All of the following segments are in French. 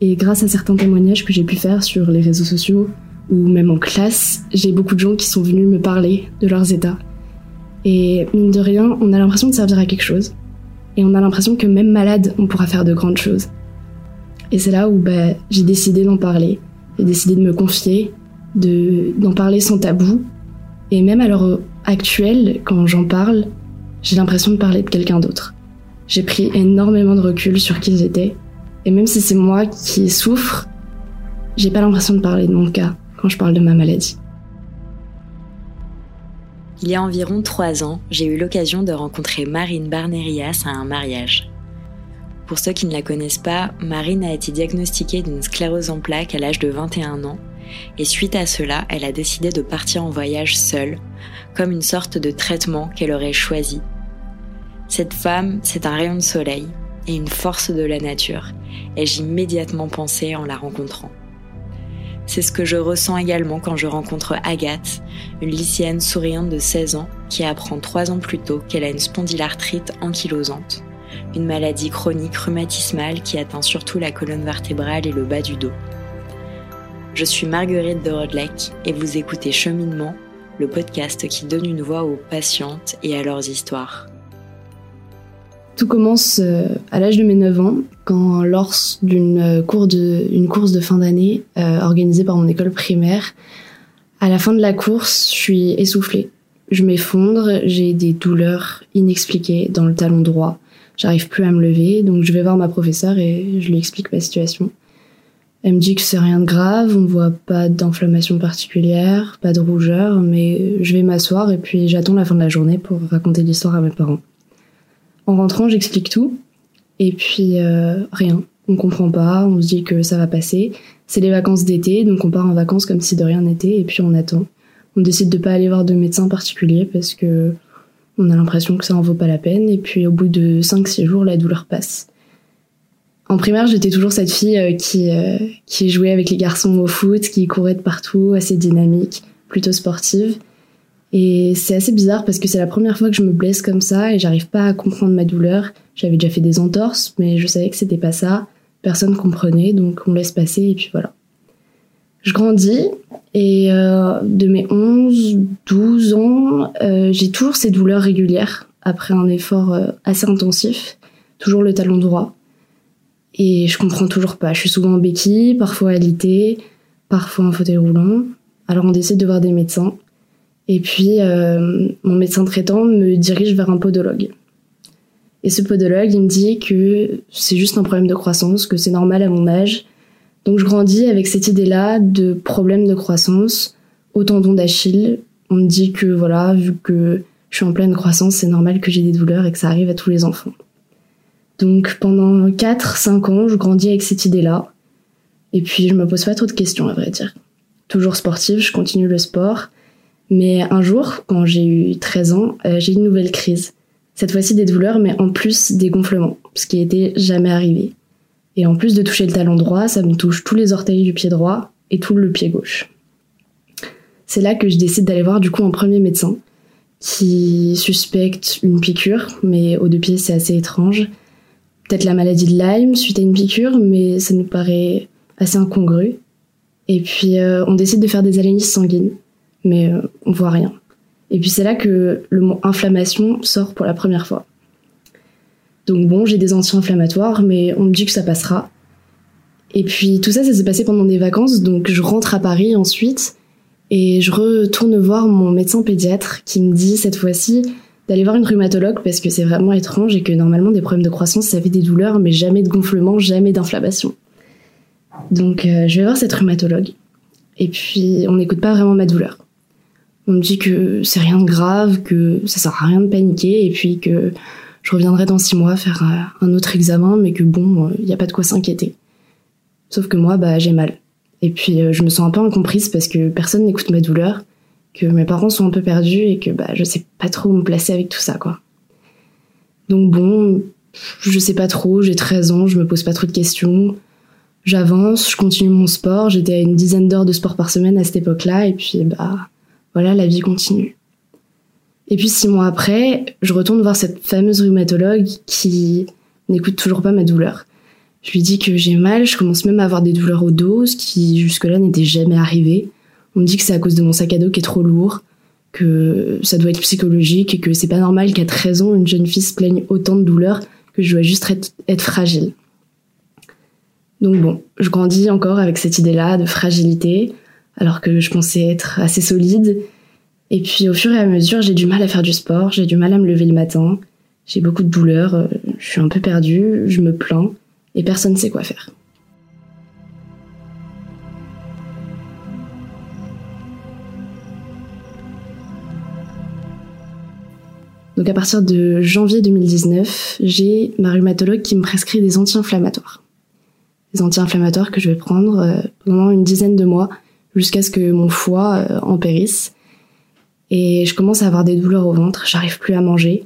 Et grâce à certains témoignages que j'ai pu faire sur les réseaux sociaux ou même en classe, j'ai beaucoup de gens qui sont venus me parler de leurs états. Et mine de rien, on a l'impression de servir à quelque chose. Et on a l'impression que même malade, on pourra faire de grandes choses. Et c'est là où bah, j'ai décidé d'en parler. J'ai décidé de me confier, d'en parler sans tabou. Et même à l'heure actuelle, quand j'en parle, j'ai l'impression de parler de quelqu'un d'autre. J'ai pris énormément de recul sur qui j'étais. Et même si c'est moi qui souffre, j'ai pas l'impression de parler de mon cas quand je parle de ma maladie. Il y a environ trois ans, j'ai eu l'occasion de rencontrer Marine Barnerias à un mariage. Pour ceux qui ne la connaissent pas, Marine a été diagnostiquée d'une sclérose en plaques à l'âge de 21 ans, et suite à cela, elle a décidé de partir en voyage seule, comme une sorte de traitement qu'elle aurait choisi. Cette femme, c'est un rayon de soleil et une force de la nature, ai-je immédiatement pensé en la rencontrant. C'est ce que je ressens également quand je rencontre Agathe, une lycéenne souriante de 16 ans qui apprend trois ans plus tôt qu'elle a une spondylarthrite ankylosante, une maladie chronique rhumatismale qui atteint surtout la colonne vertébrale et le bas du dos. Je suis Marguerite de Rodleck et vous écoutez Cheminement, le podcast qui donne une voix aux patientes et à leurs histoires. Tout commence euh, à l'âge de mes 9 ans, quand lors d'une euh, course de, fin d'année euh, organisée par mon école primaire, à la fin de la course, je suis essoufflée. Je m'effondre, j'ai des douleurs inexpliquées dans le talon droit. J'arrive plus à me lever, donc je vais voir ma professeure et je lui explique ma situation. Elle me dit que c'est rien de grave, on voit pas d'inflammation particulière, pas de rougeur, mais je vais m'asseoir et puis j'attends la fin de la journée pour raconter l'histoire à mes parents. En rentrant, j'explique tout. Et puis, euh, rien. On comprend pas, on se dit que ça va passer. C'est les vacances d'été, donc on part en vacances comme si de rien n'était, et puis on attend. On décide de pas aller voir de médecin particulier parce que on a l'impression que ça en vaut pas la peine, et puis au bout de 5-6 jours, la douleur passe. En primaire, j'étais toujours cette fille euh, qui, euh, qui jouait avec les garçons au foot, qui courait de partout, assez dynamique, plutôt sportive. Et c'est assez bizarre parce que c'est la première fois que je me blesse comme ça et j'arrive pas à comprendre ma douleur. J'avais déjà fait des entorses, mais je savais que c'était pas ça. Personne comprenait, donc on laisse passer et puis voilà. Je grandis et euh, de mes 11, 12 ans, euh, j'ai toujours ces douleurs régulières après un effort euh, assez intensif, toujours le talon droit. Et je comprends toujours pas. Je suis souvent en béquille, parfois alité, parfois en fauteuil roulant. Alors on décide de voir des médecins. Et puis, euh, mon médecin traitant me dirige vers un podologue. Et ce podologue, il me dit que c'est juste un problème de croissance, que c'est normal à mon âge. Donc je grandis avec cette idée-là de problème de croissance, au tendon d'Achille. On me dit que voilà, vu que je suis en pleine croissance, c'est normal que j'ai des douleurs et que ça arrive à tous les enfants. Donc pendant 4-5 ans, je grandis avec cette idée-là. Et puis je me pose pas trop de questions à vrai dire. Toujours sportive, je continue le sport. Mais un jour, quand j'ai eu 13 ans, euh, j'ai eu une nouvelle crise. Cette fois-ci des douleurs, mais en plus des gonflements, ce qui n'était jamais arrivé. Et en plus de toucher le talon droit, ça me touche tous les orteils du pied droit et tout le pied gauche. C'est là que je décide d'aller voir du coup un premier médecin qui suspecte une piqûre, mais aux deux pieds c'est assez étrange. Peut-être la maladie de Lyme suite à une piqûre, mais ça nous paraît assez incongru. Et puis euh, on décide de faire des analyses sanguines mais euh, on voit rien. Et puis c'est là que le mot inflammation sort pour la première fois. Donc bon, j'ai des anti-inflammatoires, mais on me dit que ça passera. Et puis tout ça, ça s'est passé pendant des vacances, donc je rentre à Paris ensuite, et je retourne voir mon médecin pédiatre qui me dit cette fois-ci d'aller voir une rhumatologue parce que c'est vraiment étrange et que normalement des problèmes de croissance, ça fait des douleurs, mais jamais de gonflement, jamais d'inflammation. Donc euh, je vais voir cette rhumatologue. Et puis on n'écoute pas vraiment ma douleur. On me dit que c'est rien de grave, que ça sert à rien de paniquer, et puis que je reviendrai dans six mois faire euh, un autre examen, mais que bon, il euh, n'y a pas de quoi s'inquiéter. Sauf que moi, bah, j'ai mal. Et puis, euh, je me sens un peu incomprise parce que personne n'écoute ma douleur, que mes parents sont un peu perdus et que bah, je sais pas trop où me placer avec tout ça, quoi. Donc bon, je sais pas trop, j'ai 13 ans, je me pose pas trop de questions. J'avance, je continue mon sport, j'étais à une dizaine d'heures de sport par semaine à cette époque-là, et puis bah, voilà, la vie continue. Et puis six mois après, je retourne voir cette fameuse rhumatologue qui n'écoute toujours pas ma douleur. Je lui dis que j'ai mal, je commence même à avoir des douleurs au dos, ce qui jusque-là n'était jamais arrivé. On me dit que c'est à cause de mon sac à dos qui est trop lourd, que ça doit être psychologique et que c'est pas normal qu'à 13 ans, une jeune fille se plaigne autant de douleurs, que je dois juste être fragile. Donc bon, je grandis encore avec cette idée-là de fragilité, alors que je pensais être assez solide. Et puis au fur et à mesure, j'ai du mal à faire du sport, j'ai du mal à me lever le matin, j'ai beaucoup de douleurs, euh, je suis un peu perdue, je me plains, et personne ne sait quoi faire. Donc à partir de janvier 2019, j'ai ma rhumatologue qui me prescrit des anti-inflammatoires des anti-inflammatoires que je vais prendre euh, pendant une dizaine de mois jusqu'à ce que mon foie euh, empérisse. Et je commence à avoir des douleurs au ventre, j'arrive plus à manger.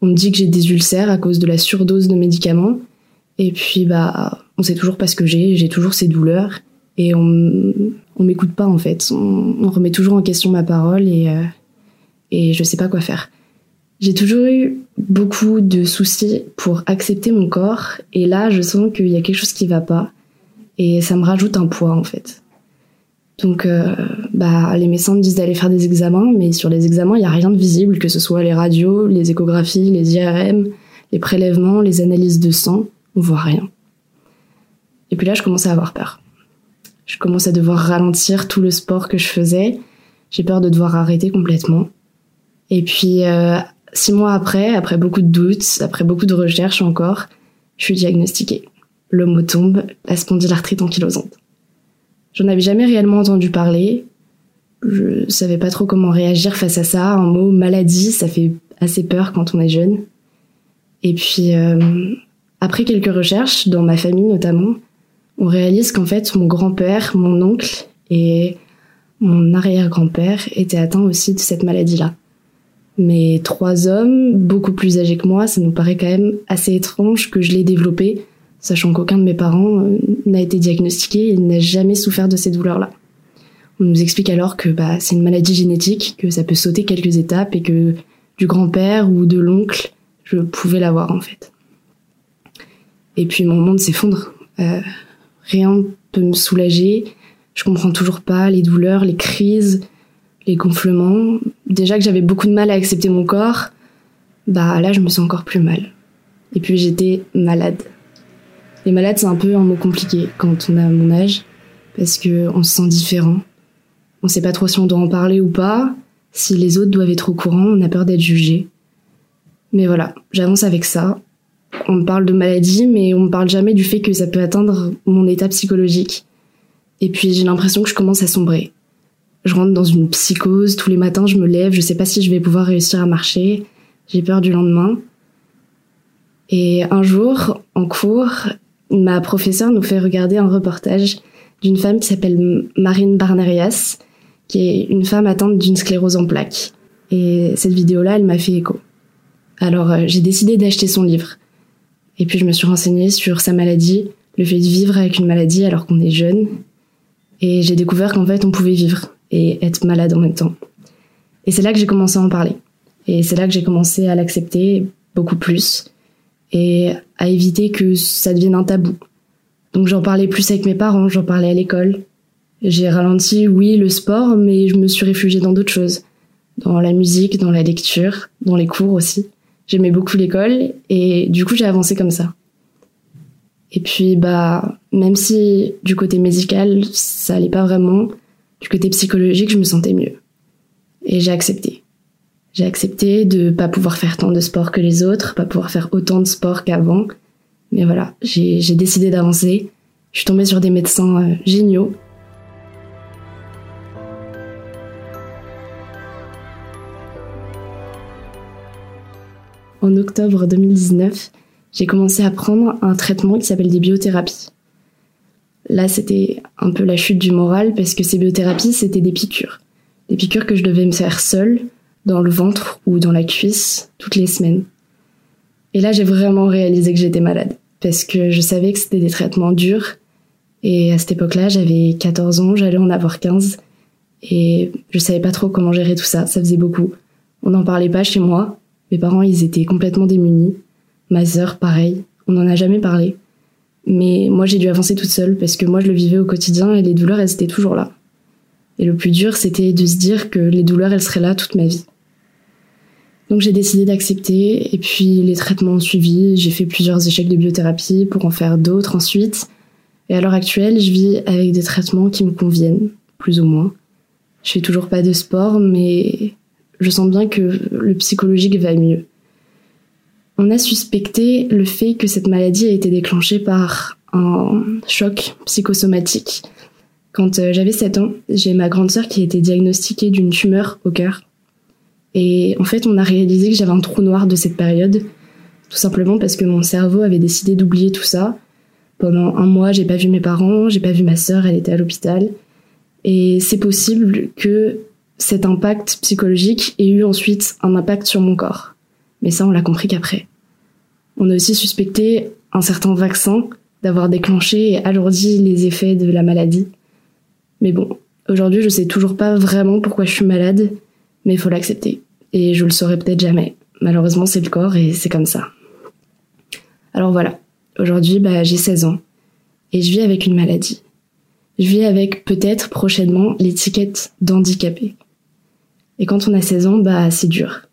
On me dit que j'ai des ulcères à cause de la surdose de médicaments. Et puis bah on sait toujours pas ce que j'ai, j'ai toujours ces douleurs et on on m'écoute pas en fait. On, remet toujours en question ma parole et euh, et je sais pas quoi faire. J'ai toujours eu beaucoup de soucis pour accepter mon corps et là je sens qu'il y a quelque chose qui va pas et ça me rajoute un poids en fait. Donc euh, bah les médecins me disent d'aller faire des examens mais sur les examens il y a rien de visible que ce soit les radios, les échographies, les IRM, les prélèvements, les analyses de sang, on voit rien. Et puis là je commence à avoir peur. Je commence à devoir ralentir tout le sport que je faisais. J'ai peur de devoir arrêter complètement. Et puis euh, Six mois après, après beaucoup de doutes, après beaucoup de recherches encore, je suis diagnostiquée. Le tombe, la spondylarthrite ankylosante. J'en avais jamais réellement entendu parler. Je savais pas trop comment réagir face à ça. Un mot maladie, ça fait assez peur quand on est jeune. Et puis, euh, après quelques recherches, dans ma famille notamment, on réalise qu'en fait, mon grand-père, mon oncle et mon arrière-grand-père étaient atteints aussi de cette maladie-là. Mais trois hommes, beaucoup plus âgés que moi, ça nous paraît quand même assez étrange que je l'ai développé, sachant qu'aucun de mes parents euh, n'a été diagnostiqué et n'a jamais souffert de ces douleurs-là. On nous explique alors que bah, c'est une maladie génétique, que ça peut sauter quelques étapes et que du grand-père ou de l'oncle, je pouvais l'avoir en fait. Et puis mon monde s'effondre. Euh, rien peut me soulager. Je comprends toujours pas les douleurs, les crises, les gonflements. Déjà que j'avais beaucoup de mal à accepter mon corps, bah là je me sens encore plus mal. Et puis j'étais malade. Les malades c'est un peu un mot compliqué quand on a mon âge parce que on se sent différent. On sait pas trop si on doit en parler ou pas, si les autres doivent être au courant, on a peur d'être jugé. Mais voilà, j'avance avec ça. On me parle de maladie, mais on me parle jamais du fait que ça peut atteindre mon état psychologique. Et puis j'ai l'impression que je commence à sombrer je rentre dans une psychose. Tous les matins, je me lève, je sais pas si je vais pouvoir réussir à marcher. J'ai peur du lendemain. Et un jour, en cours, ma professeure nous fait regarder un reportage d'une femme qui s'appelle Marine Barnerias, qui est une femme atteinte d'une sclérose en plaques. Et cette vidéo-là, elle m'a fait écho. Alors, euh, j'ai décidé d'acheter son livre. Et puis, je me suis renseignée sur sa maladie, le fait de vivre avec une maladie alors qu'on est jeune. Et j'ai découvert qu'en fait, on pouvait vivre et être malade en même temps. Et c'est là que j'ai commencé à en parler. Et c'est là que j'ai commencé à l'accepter beaucoup plus et à éviter que ça devienne un tabou. Donc j'en parlais plus avec mes parents, j'en parlais à l'école. J'ai ralenti, oui, le sport, mais je me suis réfugiée dans d'autres choses. Dans la musique, dans la lecture, dans les cours aussi. J'aimais beaucoup l'école et du coup j'ai avancé comme ça. Et puis bah même si du côté médical ça allait pas vraiment, du côté psychologique, je me sentais mieux. Et j'ai accepté. J'ai accepté de pas pouvoir faire tant de sport que les autres, pas pouvoir faire autant de sport qu'avant. Mais voilà, j'ai décidé d'avancer. Je suis tombée sur des médecins euh, géniaux. En octobre 2019, j'ai commencé à prendre un traitement qui s'appelle des biothérapies. Là, c'était un peu la chute du moral parce que ces biothérapies, c'était des piqûres. Des piqûres que je devais me faire seule, dans le ventre ou dans la cuisse, toutes les semaines. Et là, j'ai vraiment réalisé que j'étais malade parce que je savais que c'était des traitements durs. Et à cette époque-là, j'avais 14 ans, j'allais en avoir 15. Et je savais pas trop comment gérer tout ça, ça faisait beaucoup. On n'en parlait pas chez moi. Mes parents, ils étaient complètement démunis. Ma sœur, pareil. On n'en a jamais parlé. Mais moi, j'ai dû avancer toute seule parce que moi, je le vivais au quotidien et les douleurs, elles étaient toujours là. Et le plus dur, c'était de se dire que les douleurs, elles seraient là toute ma vie. Donc j'ai décidé d'accepter et puis les traitements ont suivi. J'ai fait plusieurs échecs de biothérapie pour en faire d'autres ensuite. Et à l'heure actuelle, je vis avec des traitements qui me conviennent, plus ou moins. Je fais toujours pas de sport, mais je sens bien que le psychologique va mieux. On a suspecté le fait que cette maladie a été déclenchée par un choc psychosomatique. Quand euh, j'avais 7 ans, j'ai ma grande sœur qui a été diagnostiquée d'une tumeur au cœur. Et en fait, on a réalisé que j'avais un trou noir de cette période, tout simplement parce que mon cerveau avait décidé d'oublier tout ça. Pendant un mois, j'ai pas vu mes parents, j'ai pas vu ma sœur, elle était à l'hôpital. Et c'est possible que cet impact psychologique ait eu ensuite un impact sur mon corps. Mais ça, on l'a compris qu'après. On a aussi suspecté un certain vaccin d'avoir déclenché et alourdi les effets de la maladie. Mais bon, aujourd'hui, je sais toujours pas vraiment pourquoi je suis malade, mais il faut l'accepter. Et je le saurai peut-être jamais. Malheureusement, c'est le corps et c'est comme ça. Alors voilà, aujourd'hui, bah, j'ai 16 ans et je vis avec une maladie. Je vis avec peut-être prochainement l'étiquette d'handicapé. Et quand on a 16 ans, bah, c'est dur.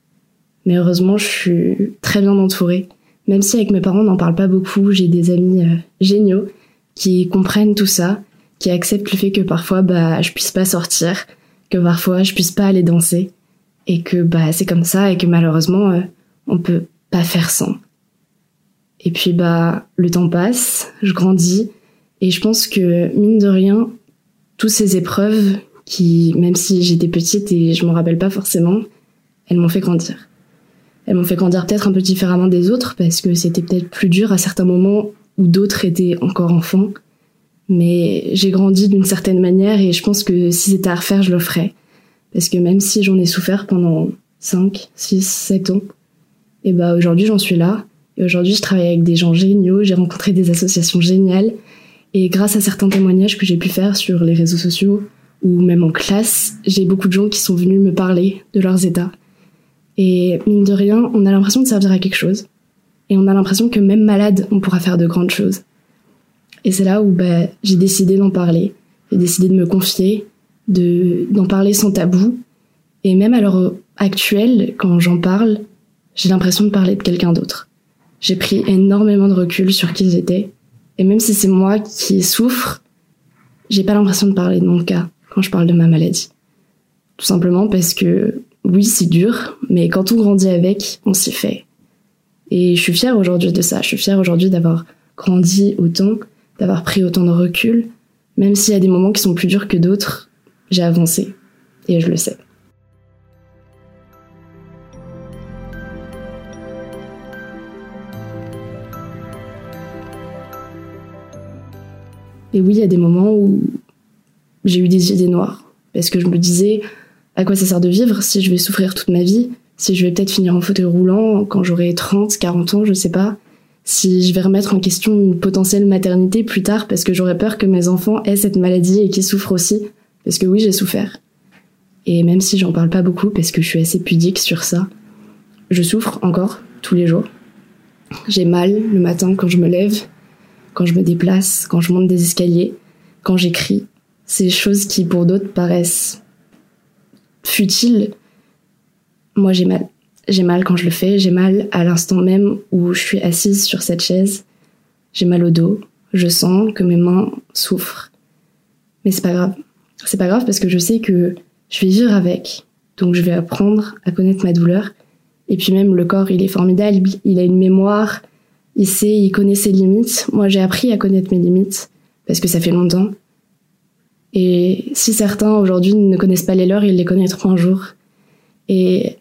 Mais heureusement, je suis très bien entourée. Même si avec mes parents, on n'en parle pas beaucoup, j'ai des amis euh, géniaux qui comprennent tout ça, qui acceptent le fait que parfois, bah, je puisse pas sortir, que parfois, je puisse pas aller danser, et que bah, c'est comme ça, et que malheureusement, euh, on peut pas faire sans. Et puis, bah, le temps passe, je grandis, et je pense que, mine de rien, toutes ces épreuves qui, même si j'étais petite et je m'en rappelle pas forcément, elles m'ont fait grandir. Elles m'ont fait grandir peut-être un peu différemment des autres parce que c'était peut-être plus dur à certains moments où d'autres étaient encore enfants. Mais j'ai grandi d'une certaine manière et je pense que si c'était à refaire, je le ferais. Parce que même si j'en ai souffert pendant 5, 6, 7 ans, et bah aujourd'hui j'en suis là. Et aujourd'hui je travaille avec des gens géniaux, j'ai rencontré des associations géniales. Et grâce à certains témoignages que j'ai pu faire sur les réseaux sociaux ou même en classe, j'ai beaucoup de gens qui sont venus me parler de leurs états et mine de rien, on a l'impression de servir à quelque chose. Et on a l'impression que même malade, on pourra faire de grandes choses. Et c'est là où bah, j'ai décidé d'en parler. J'ai décidé de me confier, de d'en parler sans tabou. Et même à l'heure actuelle, quand j'en parle, j'ai l'impression de parler de quelqu'un d'autre. J'ai pris énormément de recul sur qui j'étais. Et même si c'est moi qui souffre, j'ai pas l'impression de parler de mon cas quand je parle de ma maladie. Tout simplement parce que oui, c'est dur, mais quand on grandit avec, on s'y fait. Et je suis fière aujourd'hui de ça. Je suis fière aujourd'hui d'avoir grandi autant, d'avoir pris autant de recul. Même s'il y a des moments qui sont plus durs que d'autres, j'ai avancé. Et je le sais. Et oui, il y a des moments où j'ai eu des idées noires. Parce que je me disais, à quoi ça sert de vivre si je vais souffrir toute ma vie, si je vais peut-être finir en fauteuil roulant quand j'aurai 30, 40 ans, je sais pas, si je vais remettre en question une potentielle maternité plus tard parce que j'aurais peur que mes enfants aient cette maladie et qu'ils souffrent aussi, parce que oui, j'ai souffert. Et même si j'en parle pas beaucoup parce que je suis assez pudique sur ça, je souffre encore tous les jours. J'ai mal le matin quand je me lève, quand je me déplace, quand je monte des escaliers, quand j'écris. Ces choses qui pour d'autres paraissent futile, moi j'ai mal. J'ai mal quand je le fais, j'ai mal à l'instant même où je suis assise sur cette chaise. J'ai mal au dos, je sens que mes mains souffrent. Mais c'est pas grave. C'est pas grave parce que je sais que je vais vivre avec. Donc je vais apprendre à connaître ma douleur. Et puis même le corps, il est formidable, il a une mémoire, il sait, il connaît ses limites. Moi j'ai appris à connaître mes limites parce que ça fait longtemps. Et si certains aujourd'hui ne connaissent pas les leurs, ils les connaîtront un jour. Et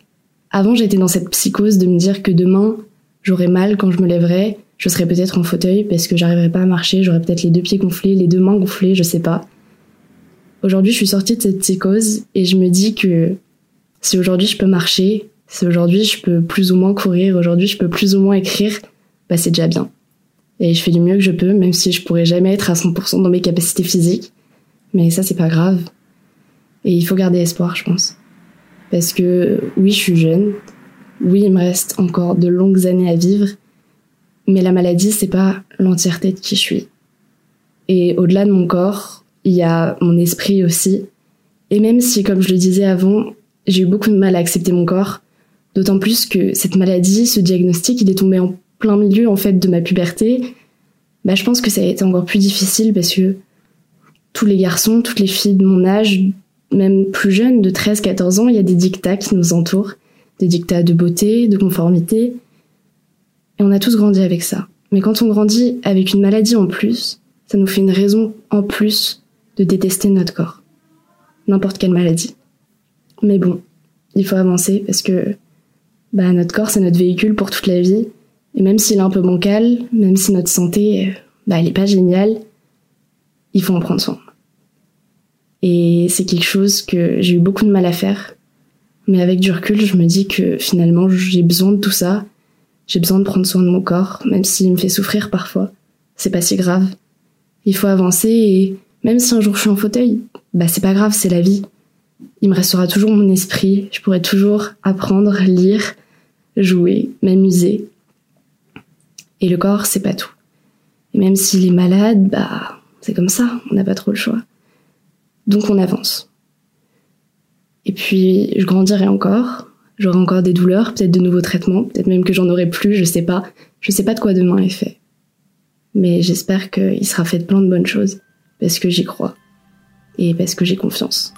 avant, j'étais dans cette psychose de me dire que demain, j'aurais mal quand je me lèverais, je serais peut-être en fauteuil parce que j'arriverais pas à marcher, j'aurais peut-être les deux pieds gonflés, les deux mains gonflées, je sais pas. Aujourd'hui, je suis sortie de cette psychose et je me dis que si aujourd'hui je peux marcher, si aujourd'hui je peux plus ou moins courir, aujourd'hui je peux plus ou moins écrire, bah c'est déjà bien. Et je fais du mieux que je peux, même si je pourrais jamais être à 100% dans mes capacités physiques. Mais ça, c'est pas grave. Et il faut garder espoir, je pense. Parce que oui, je suis jeune. Oui, il me reste encore de longues années à vivre. Mais la maladie, c'est pas l'entièreté de qui je suis. Et au-delà de mon corps, il y a mon esprit aussi. Et même si, comme je le disais avant, j'ai eu beaucoup de mal à accepter mon corps, d'autant plus que cette maladie, ce diagnostic, il est tombé en plein milieu en fait de ma puberté, bah, je pense que ça a été encore plus difficile parce que tous les garçons, toutes les filles de mon âge, même plus jeunes, de 13-14 ans, il y a des dictats qui nous entourent, des dictats de beauté, de conformité. Et on a tous grandi avec ça. Mais quand on grandit avec une maladie en plus, ça nous fait une raison en plus de détester notre corps. N'importe quelle maladie. Mais bon, il faut avancer parce que bah, notre corps, c'est notre véhicule pour toute la vie. Et même s'il est un peu bancal, même si notre santé, bah, elle est pas géniale, il faut en prendre soin. Et c'est quelque chose que j'ai eu beaucoup de mal à faire. Mais avec du recul, je me dis que finalement, j'ai besoin de tout ça. J'ai besoin de prendre soin de mon corps, même s'il me fait souffrir parfois. C'est pas si grave. Il faut avancer et même si un jour je suis en fauteuil, bah c'est pas grave, c'est la vie. Il me restera toujours mon esprit, je pourrai toujours apprendre, lire, jouer, m'amuser. Et le corps, c'est pas tout. Et même s'il est malade, bah c'est comme ça, on n'a pas trop le choix. Donc on avance. Et puis je grandirai encore, j'aurai encore des douleurs, peut-être de nouveaux traitements, peut-être même que j'en aurai plus, je sais pas. Je sais pas de quoi demain est fait. Mais j'espère qu'il sera fait de plein de bonnes choses, parce que j'y crois. Et parce que j'ai confiance.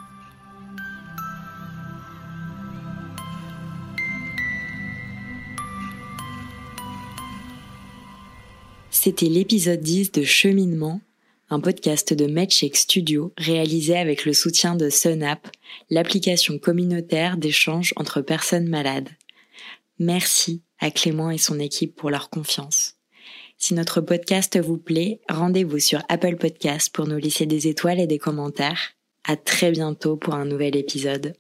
C'était l'épisode 10 de Cheminement un podcast de MedCheck Studio réalisé avec le soutien de SunApp, l'application communautaire d'échange entre personnes malades. Merci à Clément et son équipe pour leur confiance. Si notre podcast vous plaît, rendez-vous sur Apple Podcast pour nous laisser des étoiles et des commentaires. À très bientôt pour un nouvel épisode.